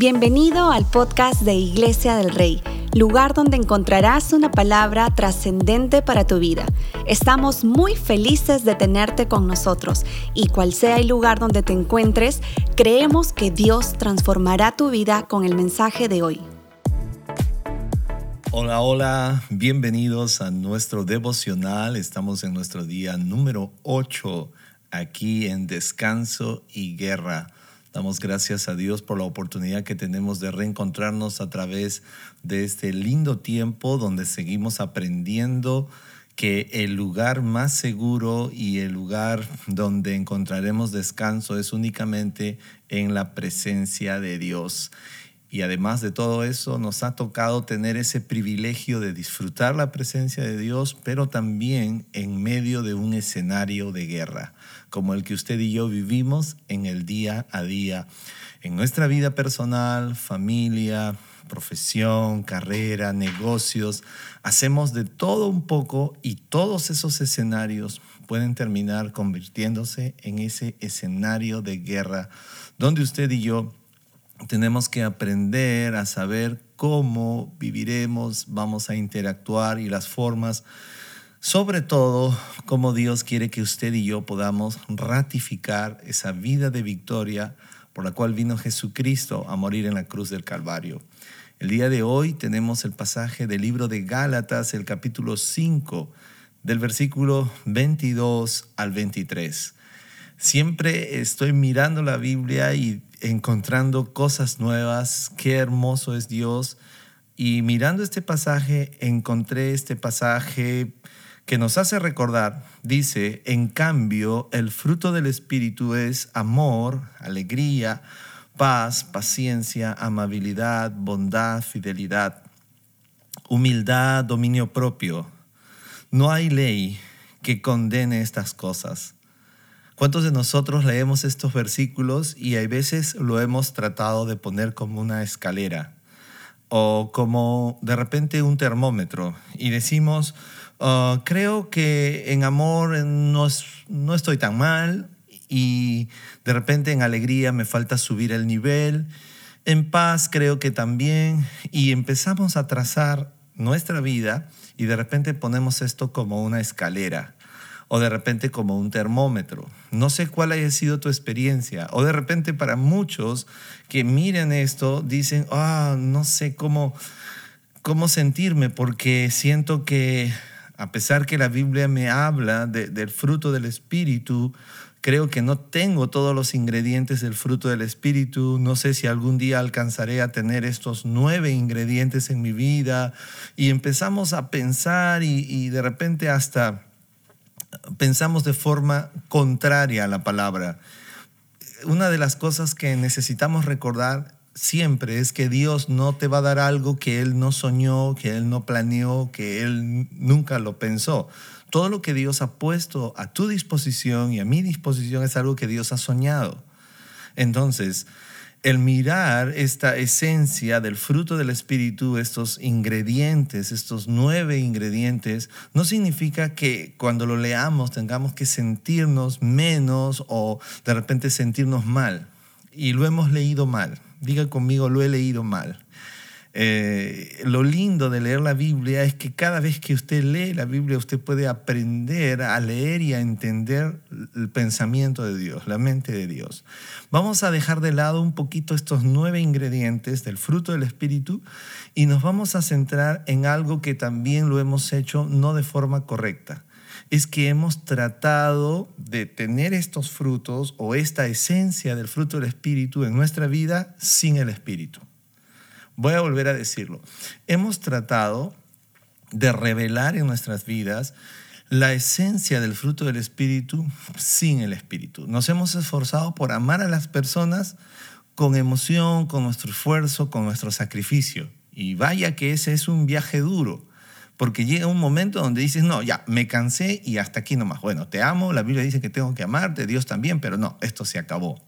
Bienvenido al podcast de Iglesia del Rey, lugar donde encontrarás una palabra trascendente para tu vida. Estamos muy felices de tenerte con nosotros y cual sea el lugar donde te encuentres, creemos que Dios transformará tu vida con el mensaje de hoy. Hola, hola, bienvenidos a nuestro devocional. Estamos en nuestro día número 8 aquí en Descanso y Guerra. Damos gracias a Dios por la oportunidad que tenemos de reencontrarnos a través de este lindo tiempo donde seguimos aprendiendo que el lugar más seguro y el lugar donde encontraremos descanso es únicamente en la presencia de Dios. Y además de todo eso, nos ha tocado tener ese privilegio de disfrutar la presencia de Dios, pero también en medio de un escenario de guerra, como el que usted y yo vivimos en el día a día, en nuestra vida personal, familia, profesión, carrera, negocios. Hacemos de todo un poco y todos esos escenarios pueden terminar convirtiéndose en ese escenario de guerra donde usted y yo tenemos que aprender a saber cómo viviremos, vamos a interactuar y las formas, sobre todo cómo Dios quiere que usted y yo podamos ratificar esa vida de victoria por la cual vino Jesucristo a morir en la cruz del Calvario. El día de hoy tenemos el pasaje del libro de Gálatas, el capítulo 5, del versículo 22 al 23. Siempre estoy mirando la Biblia y encontrando cosas nuevas, qué hermoso es Dios. Y mirando este pasaje, encontré este pasaje que nos hace recordar, dice, en cambio, el fruto del Espíritu es amor, alegría, paz, paciencia, amabilidad, bondad, fidelidad, humildad, dominio propio. No hay ley que condene estas cosas. ¿Cuántos de nosotros leemos estos versículos y a veces lo hemos tratado de poner como una escalera o como de repente un termómetro y decimos, ah, creo que en amor no, no estoy tan mal y de repente en alegría me falta subir el nivel, en paz creo que también y empezamos a trazar nuestra vida y de repente ponemos esto como una escalera o de repente como un termómetro. No sé cuál haya sido tu experiencia. O de repente para muchos que miren esto dicen, ah, no sé cómo, cómo sentirme porque siento que a pesar que la Biblia me habla del fruto del Espíritu, creo que no tengo todos los ingredientes del fruto del Espíritu. No sé si algún día alcanzaré a tener estos nueve ingredientes en mi vida. Y empezamos a pensar y, y de repente hasta pensamos de forma contraria a la palabra. Una de las cosas que necesitamos recordar siempre es que Dios no te va a dar algo que Él no soñó, que Él no planeó, que Él nunca lo pensó. Todo lo que Dios ha puesto a tu disposición y a mi disposición es algo que Dios ha soñado. Entonces, el mirar esta esencia del fruto del Espíritu, estos ingredientes, estos nueve ingredientes, no significa que cuando lo leamos tengamos que sentirnos menos o de repente sentirnos mal. Y lo hemos leído mal. Diga conmigo, lo he leído mal. Eh, lo lindo de leer la Biblia es que cada vez que usted lee la Biblia, usted puede aprender a leer y a entender el pensamiento de Dios, la mente de Dios. Vamos a dejar de lado un poquito estos nueve ingredientes del fruto del Espíritu y nos vamos a centrar en algo que también lo hemos hecho no de forma correcta es que hemos tratado de tener estos frutos o esta esencia del fruto del Espíritu en nuestra vida sin el Espíritu. Voy a volver a decirlo. Hemos tratado de revelar en nuestras vidas la esencia del fruto del Espíritu sin el Espíritu. Nos hemos esforzado por amar a las personas con emoción, con nuestro esfuerzo, con nuestro sacrificio. Y vaya que ese es un viaje duro, porque llega un momento donde dices, no, ya, me cansé y hasta aquí nomás. Bueno, te amo, la Biblia dice que tengo que amarte, Dios también, pero no, esto se acabó.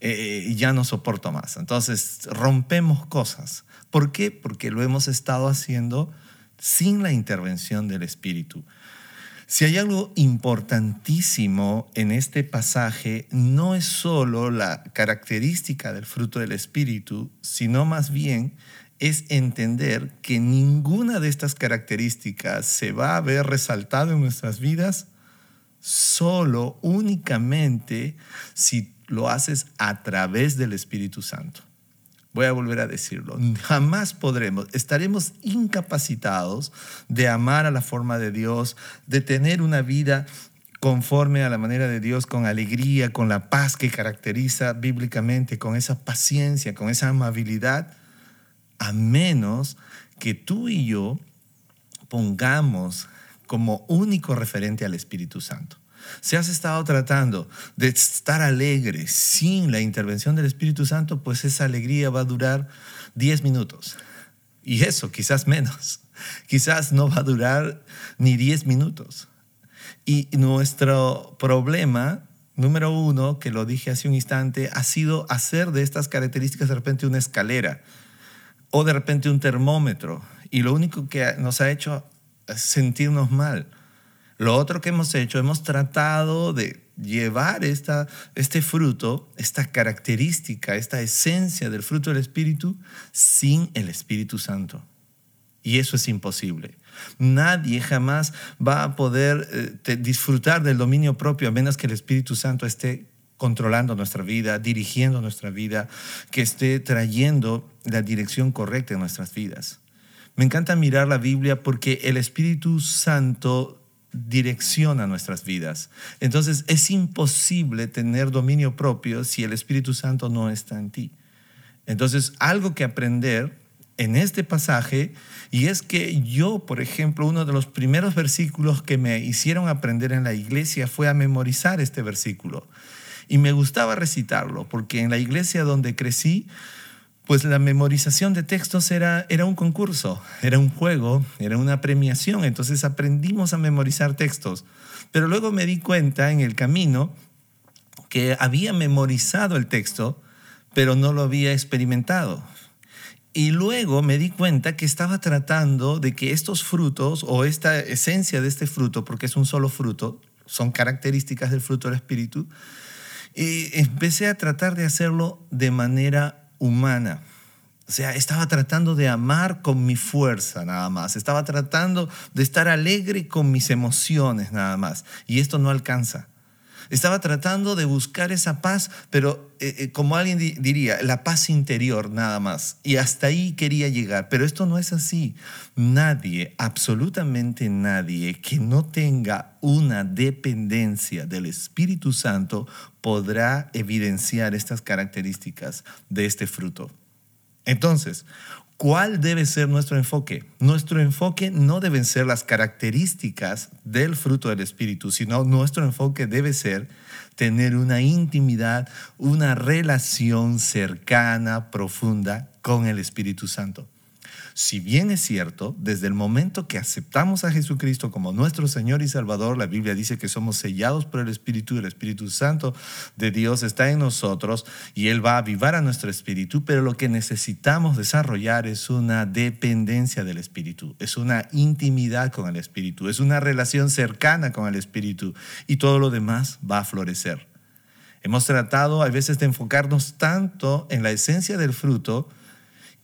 Eh, ya no soporto más. Entonces rompemos cosas. ¿Por qué? Porque lo hemos estado haciendo sin la intervención del Espíritu. Si hay algo importantísimo en este pasaje, no es solo la característica del fruto del Espíritu, sino más bien es entender que ninguna de estas características se va a ver resaltado en nuestras vidas solo, únicamente, si lo haces a través del Espíritu Santo. Voy a volver a decirlo, jamás podremos, estaremos incapacitados de amar a la forma de Dios, de tener una vida conforme a la manera de Dios, con alegría, con la paz que caracteriza bíblicamente, con esa paciencia, con esa amabilidad, a menos que tú y yo pongamos como único referente al Espíritu Santo. Si has estado tratando de estar alegre sin la intervención del Espíritu Santo, pues esa alegría va a durar 10 minutos. Y eso, quizás menos. Quizás no va a durar ni 10 minutos. Y nuestro problema, número uno, que lo dije hace un instante, ha sido hacer de estas características de repente una escalera o de repente un termómetro. Y lo único que nos ha hecho sentirnos mal. Lo otro que hemos hecho, hemos tratado de llevar esta, este fruto, esta característica, esta esencia del fruto del Espíritu sin el Espíritu Santo. Y eso es imposible. Nadie jamás va a poder eh, disfrutar del dominio propio a menos que el Espíritu Santo esté controlando nuestra vida, dirigiendo nuestra vida, que esté trayendo la dirección correcta en nuestras vidas. Me encanta mirar la Biblia porque el Espíritu Santo direcciona nuestras vidas. Entonces es imposible tener dominio propio si el Espíritu Santo no está en ti. Entonces algo que aprender en este pasaje y es que yo, por ejemplo, uno de los primeros versículos que me hicieron aprender en la iglesia fue a memorizar este versículo. Y me gustaba recitarlo porque en la iglesia donde crecí, pues la memorización de textos era, era un concurso, era un juego, era una premiación, entonces aprendimos a memorizar textos. Pero luego me di cuenta en el camino que había memorizado el texto, pero no lo había experimentado. Y luego me di cuenta que estaba tratando de que estos frutos o esta esencia de este fruto, porque es un solo fruto, son características del fruto del Espíritu, y empecé a tratar de hacerlo de manera humana. O sea, estaba tratando de amar con mi fuerza nada más. Estaba tratando de estar alegre con mis emociones nada más. Y esto no alcanza. Estaba tratando de buscar esa paz, pero eh, eh, como alguien diría, la paz interior nada más. Y hasta ahí quería llegar. Pero esto no es así. Nadie, absolutamente nadie que no tenga una dependencia del Espíritu Santo podrá evidenciar estas características de este fruto. Entonces, ¿Cuál debe ser nuestro enfoque? Nuestro enfoque no deben ser las características del fruto del Espíritu, sino nuestro enfoque debe ser tener una intimidad, una relación cercana, profunda con el Espíritu Santo. Si bien es cierto, desde el momento que aceptamos a Jesucristo como nuestro Señor y Salvador, la Biblia dice que somos sellados por el Espíritu, el Espíritu Santo de Dios está en nosotros y Él va a avivar a nuestro espíritu, pero lo que necesitamos desarrollar es una dependencia del Espíritu, es una intimidad con el Espíritu, es una relación cercana con el Espíritu y todo lo demás va a florecer. Hemos tratado a veces de enfocarnos tanto en la esencia del fruto,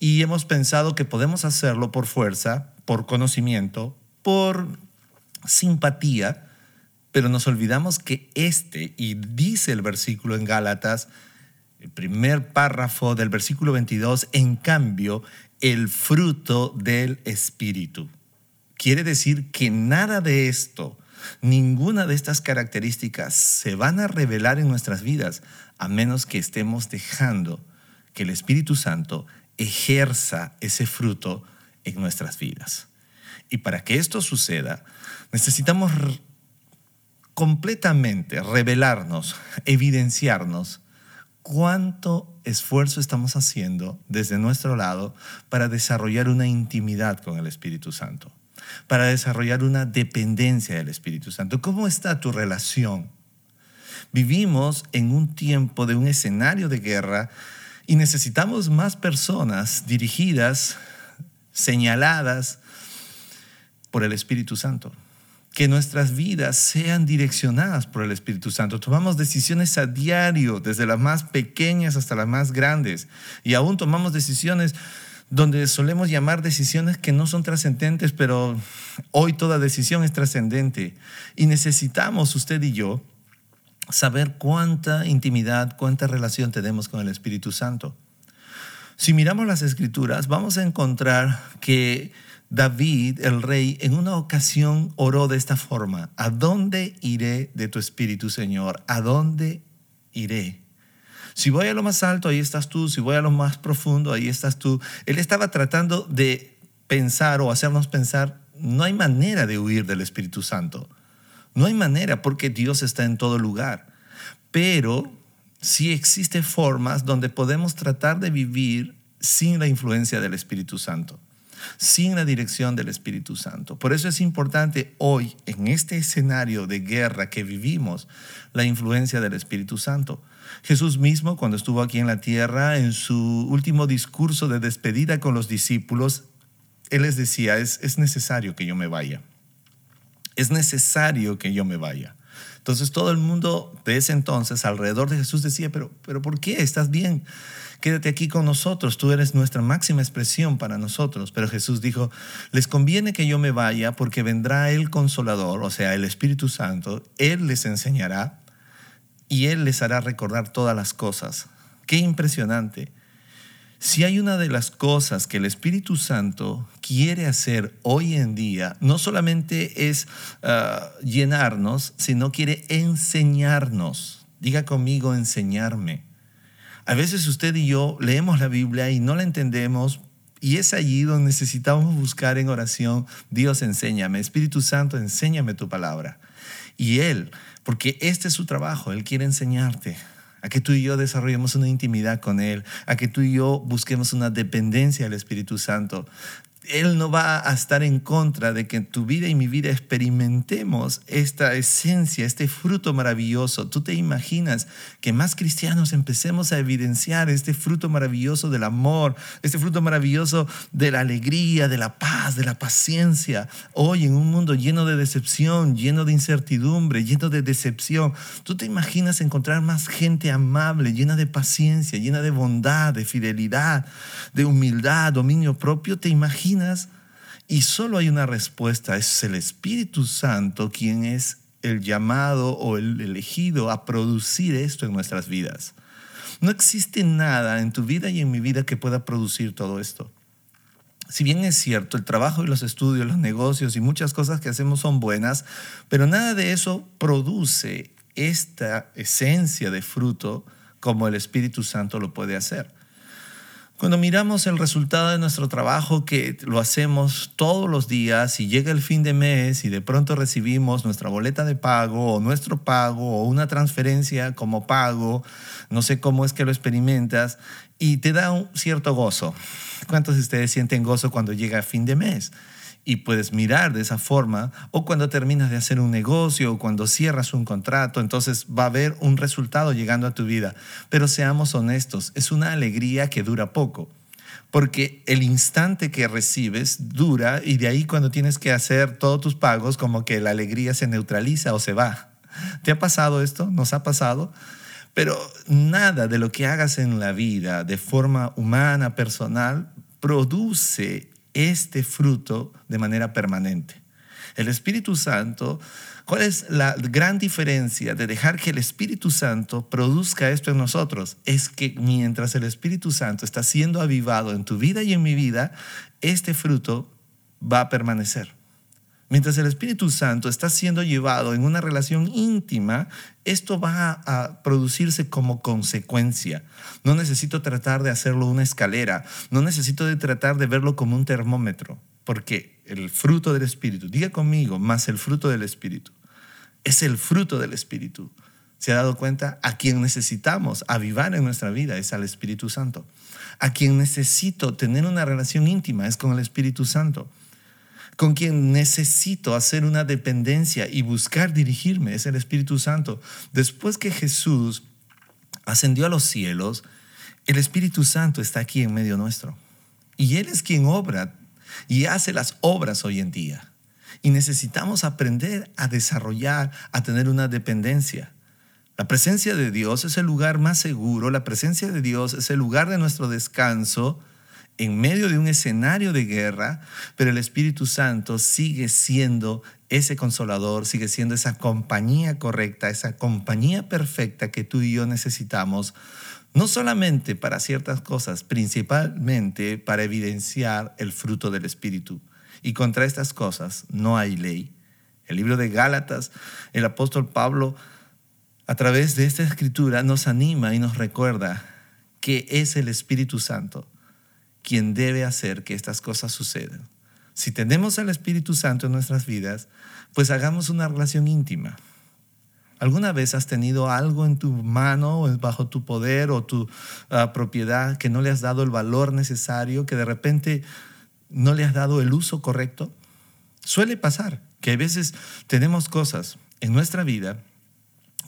y hemos pensado que podemos hacerlo por fuerza, por conocimiento, por simpatía, pero nos olvidamos que este, y dice el versículo en Gálatas, el primer párrafo del versículo 22, en cambio, el fruto del Espíritu. Quiere decir que nada de esto, ninguna de estas características se van a revelar en nuestras vidas a menos que estemos dejando que el Espíritu Santo ejerza ese fruto en nuestras vidas. Y para que esto suceda, necesitamos completamente revelarnos, evidenciarnos cuánto esfuerzo estamos haciendo desde nuestro lado para desarrollar una intimidad con el Espíritu Santo, para desarrollar una dependencia del Espíritu Santo. ¿Cómo está tu relación? Vivimos en un tiempo de un escenario de guerra y necesitamos más personas dirigidas, señaladas por el Espíritu Santo. que nuestras vidas sean direccionadas por el Espíritu Santo. Tomamos decisiones a diario, desde las más pequeñas hasta las más grandes. Y aún tomamos decisiones donde solemos llamar decisiones que no son trascendentes, pero hoy toda decisión es trascendente. Y necesitamos, usted y yo, saber cuánta intimidad, cuánta relación tenemos con el Espíritu Santo. Si miramos las escrituras, vamos a encontrar que David, el rey, en una ocasión oró de esta forma, ¿a dónde iré de tu Espíritu, Señor? ¿A dónde iré? Si voy a lo más alto, ahí estás tú. Si voy a lo más profundo, ahí estás tú. Él estaba tratando de pensar o hacernos pensar, no hay manera de huir del Espíritu Santo. No hay manera porque Dios está en todo lugar. Pero sí existen formas donde podemos tratar de vivir sin la influencia del Espíritu Santo, sin la dirección del Espíritu Santo. Por eso es importante hoy, en este escenario de guerra que vivimos, la influencia del Espíritu Santo. Jesús mismo, cuando estuvo aquí en la tierra, en su último discurso de despedida con los discípulos, Él les decía, es, es necesario que yo me vaya. Es necesario que yo me vaya. Entonces todo el mundo de ese entonces alrededor de Jesús decía, pero, pero ¿por qué? ¿Estás bien? Quédate aquí con nosotros, tú eres nuestra máxima expresión para nosotros. Pero Jesús dijo, les conviene que yo me vaya porque vendrá el consolador, o sea, el Espíritu Santo, Él les enseñará y Él les hará recordar todas las cosas. Qué impresionante. Si hay una de las cosas que el Espíritu Santo quiere hacer hoy en día, no solamente es ah, llenarnos, sino quiere enseñarnos. Diga conmigo, enseñarme. A veces usted y yo leemos la Biblia y no la entendemos y es allí donde necesitamos buscar en oración, Dios enséñame, Espíritu Santo, enséñame tu palabra. Y Él porque este es su trabajo, Él quiere enseñarte a que tú y yo desarrollemos una intimidad con Él, a que tú y yo busquemos una dependencia al Espíritu Santo. Él no va a estar en contra de que en tu vida y mi vida experimentemos esta esencia, este fruto maravilloso. Tú te imaginas que más cristianos empecemos a evidenciar este fruto maravilloso del amor, este fruto maravilloso de la alegría, de la paz, de la paciencia. Hoy en un mundo lleno de decepción, lleno de incertidumbre, lleno de decepción, tú te imaginas encontrar más gente amable, llena de paciencia, llena de bondad, de fidelidad, de humildad, dominio propio. Te imaginas y solo hay una respuesta, es el Espíritu Santo quien es el llamado o el elegido a producir esto en nuestras vidas. No existe nada en tu vida y en mi vida que pueda producir todo esto. Si bien es cierto, el trabajo y los estudios, los negocios y muchas cosas que hacemos son buenas, pero nada de eso produce esta esencia de fruto como el Espíritu Santo lo puede hacer. Cuando miramos el resultado de nuestro trabajo, que lo hacemos todos los días y llega el fin de mes y de pronto recibimos nuestra boleta de pago o nuestro pago o una transferencia como pago, no sé cómo es que lo experimentas, y te da un cierto gozo. ¿Cuántos de ustedes sienten gozo cuando llega fin de mes? Y puedes mirar de esa forma, o cuando terminas de hacer un negocio, o cuando cierras un contrato, entonces va a haber un resultado llegando a tu vida. Pero seamos honestos, es una alegría que dura poco, porque el instante que recibes dura y de ahí cuando tienes que hacer todos tus pagos, como que la alegría se neutraliza o se va. ¿Te ha pasado esto? ¿Nos ha pasado? Pero nada de lo que hagas en la vida de forma humana, personal, produce este fruto de manera permanente. El Espíritu Santo, ¿cuál es la gran diferencia de dejar que el Espíritu Santo produzca esto en nosotros? Es que mientras el Espíritu Santo está siendo avivado en tu vida y en mi vida, este fruto va a permanecer. Mientras el Espíritu Santo está siendo llevado en una relación íntima, esto va a producirse como consecuencia. No necesito tratar de hacerlo una escalera, no necesito de tratar de verlo como un termómetro, porque el fruto del Espíritu, diga conmigo, más el fruto del Espíritu, es el fruto del Espíritu. ¿Se ha dado cuenta? A quien necesitamos avivar en nuestra vida es al Espíritu Santo. A quien necesito tener una relación íntima es con el Espíritu Santo con quien necesito hacer una dependencia y buscar dirigirme es el Espíritu Santo. Después que Jesús ascendió a los cielos, el Espíritu Santo está aquí en medio nuestro. Y Él es quien obra y hace las obras hoy en día. y necesitamos aprender a desarrollar, a tener una dependencia. La presencia de Dios es el lugar más seguro, la presencia de Dios es el lugar de nuestro descanso en medio de un escenario de guerra, pero el Espíritu Santo sigue siendo ese consolador, sigue siendo esa compañía correcta, esa compañía perfecta que tú y yo necesitamos, no solamente para ciertas cosas, principalmente para evidenciar el fruto del Espíritu. Y contra estas cosas no hay ley. El libro de Gálatas, el apóstol Pablo, a través de esta escritura, nos anima y nos recuerda que es el Espíritu Santo quien debe hacer que estas cosas sucedan. Si tenemos al Espíritu Santo en nuestras vidas, pues hagamos una relación íntima. ¿Alguna vez has tenido algo en tu mano o bajo tu poder o tu ah, propiedad que no le has dado el valor necesario, que de repente no le has dado el uso correcto? Suele pasar que a veces tenemos cosas en nuestra vida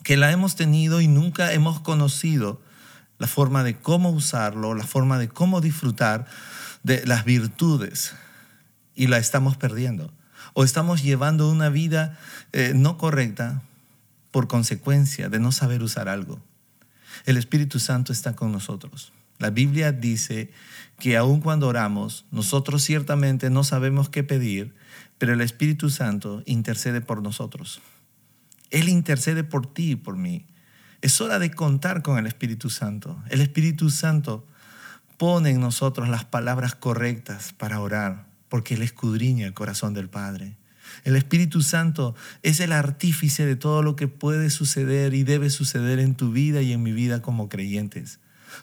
que la hemos tenido y nunca hemos conocido la forma de cómo usarlo, la forma de cómo disfrutar de las virtudes y la estamos perdiendo. O estamos llevando una vida eh, no correcta por consecuencia de no saber usar algo. El Espíritu Santo está con nosotros. La Biblia dice que aun cuando oramos, nosotros ciertamente no sabemos qué pedir, pero el Espíritu Santo intercede por nosotros. Él intercede por ti y por mí. Es hora de contar con el Espíritu Santo. El Espíritu Santo pone en nosotros las palabras correctas para orar, porque Él escudriña el corazón del Padre. El Espíritu Santo es el artífice de todo lo que puede suceder y debe suceder en tu vida y en mi vida como creyentes.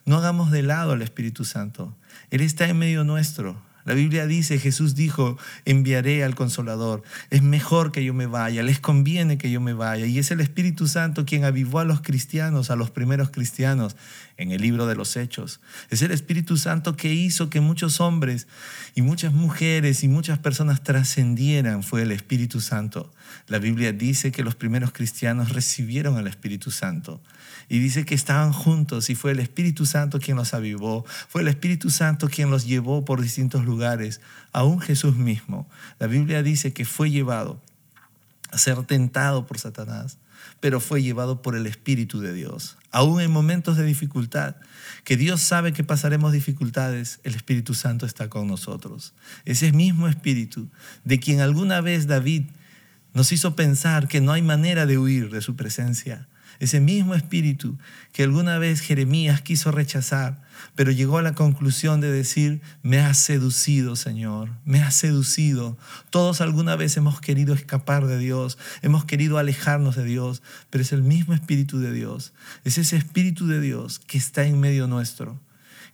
No hagamos de lado al Espíritu Santo. Él está en medio nuestro. La Biblia dice, Jesús dijo, enviaré al consolador. Es mejor que yo me vaya, les conviene que yo me vaya. Y es el Espíritu Santo quien avivó a los cristianos, a los primeros cristianos en el libro de los Hechos. Es el Espíritu Santo que hizo que muchos hombres y muchas mujeres y muchas personas trascendieran. Fue el Espíritu Santo. La Biblia dice que los primeros cristianos recibieron al Espíritu Santo. Y dice que estaban juntos y fue el Espíritu Santo quien los avivó. Fue el Espíritu Santo quien los llevó por distintos lugares. Aún Jesús mismo. La Biblia dice que fue llevado a ser tentado por Satanás, pero fue llevado por el Espíritu de Dios. Aún en momentos de dificultad, que Dios sabe que pasaremos dificultades, el Espíritu Santo está con nosotros. Ese mismo Espíritu de quien alguna vez David nos hizo pensar que no hay manera de huir de su presencia. Ese mismo espíritu que alguna vez Jeremías quiso rechazar, pero llegó a la conclusión de decir, me has seducido, Señor, me has seducido. Todos alguna vez hemos querido escapar de Dios, hemos querido alejarnos de Dios, pero es el mismo espíritu de Dios, es ese espíritu de Dios que está en medio nuestro,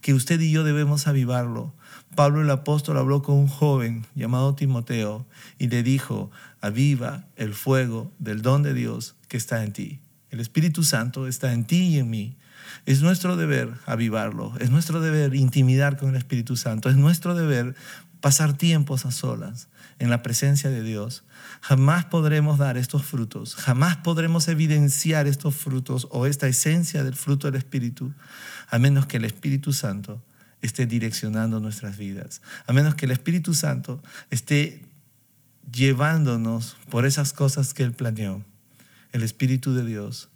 que usted y yo debemos avivarlo. Pablo el apóstol habló con un joven llamado Timoteo y le dijo, aviva el fuego del don de Dios que está en ti. El Espíritu Santo está en ti y en mí. Es nuestro deber avivarlo, es nuestro deber intimidar con el Espíritu Santo, es nuestro deber pasar tiempos a solas en la presencia de Dios. Jamás podremos dar estos frutos, jamás podremos evidenciar estos frutos o esta esencia del fruto del Espíritu, a menos que el Espíritu Santo esté direccionando nuestras vidas, a menos que el Espíritu Santo esté llevándonos por esas cosas que Él planeó el Espíritu de Dios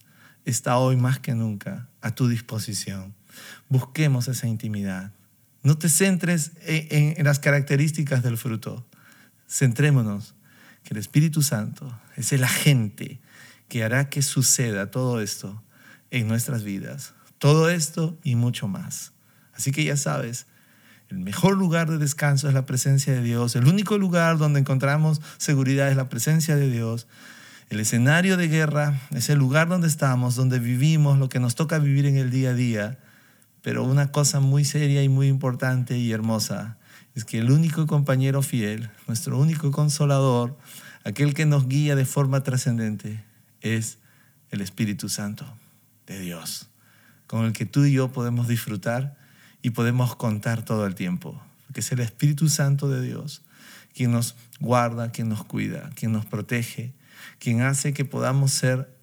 está hoy más que nunca a tu disposición. Busquemos esa intimidad. No te centres en, las características del fruto. Centrémonos que el Espíritu Santo es el agente que hará que suceda todo esto en nuestras vidas. Todo esto y mucho más. Así que ya sabes, el mejor lugar de descanso es la presencia de Dios. El único lugar donde encontramos seguridad es la presencia de Dios. El escenario de guerra es el lugar donde estamos, donde vivimos, lo que nos toca vivir en el día a día. Pero una cosa muy seria y muy importante y hermosa es que el único compañero fiel, nuestro único consolador, aquel que nos guía de forma trascendente, es el Espíritu Santo de Dios, con el que tú y yo podemos disfrutar y podemos contar todo el tiempo, porque es el Espíritu Santo de Dios quien nos guarda, quien nos cuida, quien nos protege, quien hace que podamos ser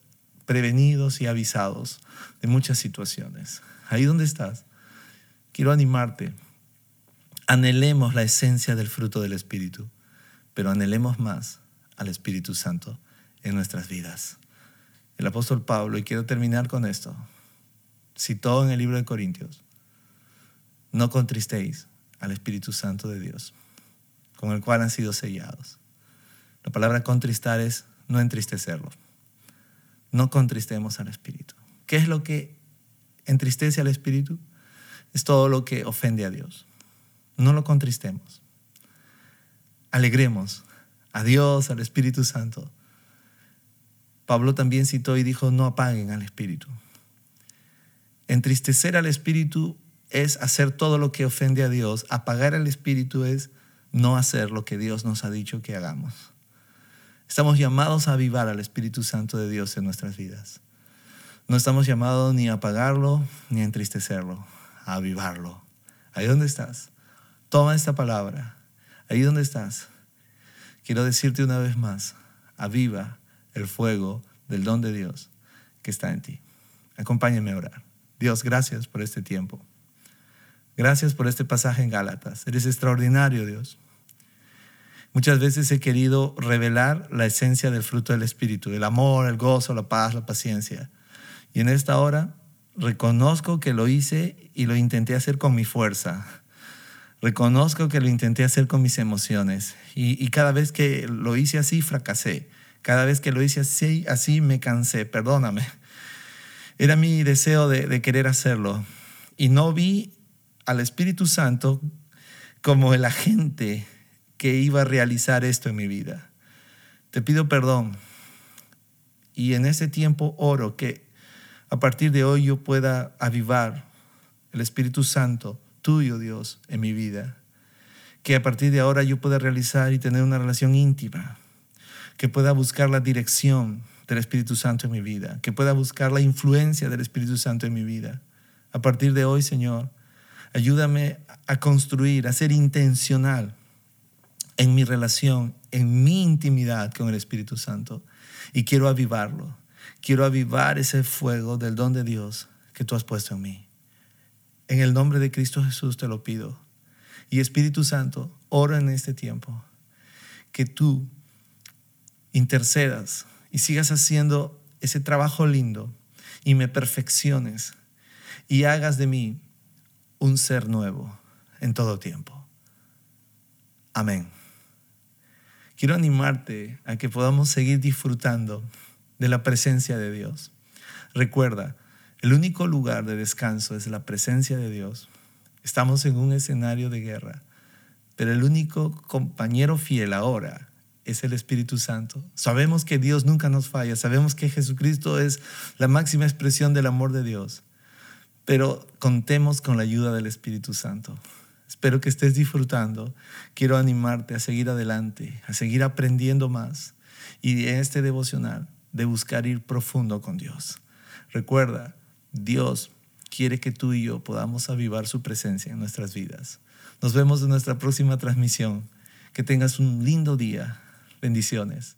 prevenidos y avisados de muchas situaciones. Ahí donde estás, quiero animarte. Anhelemos la esencia del fruto del Espíritu, pero anhelemos más al Espíritu Santo en nuestras vidas. El apóstol Pablo, y quiero terminar con esto, citó en el libro de Corintios, no contristéis al Espíritu Santo de Dios, con el cual han sido sellados. La palabra contristar es no entristecerlo. No contristemos al Espíritu. ¿Qué es lo que entristece al Espíritu? Es todo lo que ofende a Dios. No lo contristemos. Alegremos a Dios, al Espíritu Santo. Pablo también citó y dijo, no apaguen al Espíritu. Entristecer al Espíritu es hacer todo lo que ofende a Dios. Apagar al Espíritu es no hacer lo que Dios nos ha dicho que hagamos. Estamos llamados a avivar al Espíritu Santo de Dios en nuestras vidas. No estamos llamados ni a apagarlo ni a entristecerlo, a avivarlo. Ahí donde estás, toma esta palabra. Ahí donde estás, quiero decirte una vez más, aviva el fuego del don de Dios que está en ti. Acompáñame a orar. Dios, gracias por este tiempo. Gracias por este pasaje en Gálatas. Eres extraordinario, Dios. Muchas veces he querido revelar la esencia del fruto del Espíritu, el amor, el gozo, la paz, la paciencia. Y en esta hora reconozco que lo hice y lo intenté hacer con mi fuerza. Reconozco que lo intenté hacer con mis emociones. Y, cada vez que lo hice así, fracasé. Cada vez que lo hice así, así me cansé. Perdóname. Era mi deseo de, de querer hacerlo. Y no vi al Espíritu Santo como el agente que iba a realizar esto en mi vida. Te pido perdón. Y en ese tiempo oro que a partir de hoy yo pueda avivar el Espíritu Santo tuyo, Dios, en mi vida. Que a partir de ahora yo pueda realizar y tener una relación íntima. Que pueda buscar la dirección del Espíritu Santo en mi vida. Que pueda buscar la influencia del Espíritu Santo en mi vida. A partir de hoy, Señor, ayúdame a construir, a ser intencional en mi relación, en mi intimidad con el Espíritu Santo. Y quiero avivarlo. Quiero avivar ese fuego del don de Dios que tú has puesto en mí. En el nombre de Cristo Jesús te lo pido. Y Espíritu Santo, oro en este tiempo que tú intercedas y sigas haciendo ese trabajo lindo y me perfecciones y hagas de mí un ser nuevo en todo tiempo. Amén quiero animarte a que podamos seguir disfrutando de la presencia de Dios. Recuerda, el único lugar de descanso es la presencia de Dios. Estamos en un escenario de guerra, pero el único compañero fiel ahora es el Espíritu Santo. Sabemos que Dios nunca nos falla, sabemos que Jesucristo es la máxima expresión del amor de Dios, pero contemos con la ayuda del Espíritu Santo. Espero que estés disfrutando. Quiero animarte a seguir adelante, a seguir aprendiendo más y en este devocional de buscar ir profundo con Dios. Recuerda, Dios quiere que tú y yo podamos avivar su presencia en nuestras vidas. Nos vemos en nuestra próxima transmisión. Que tengas un lindo día. Bendiciones.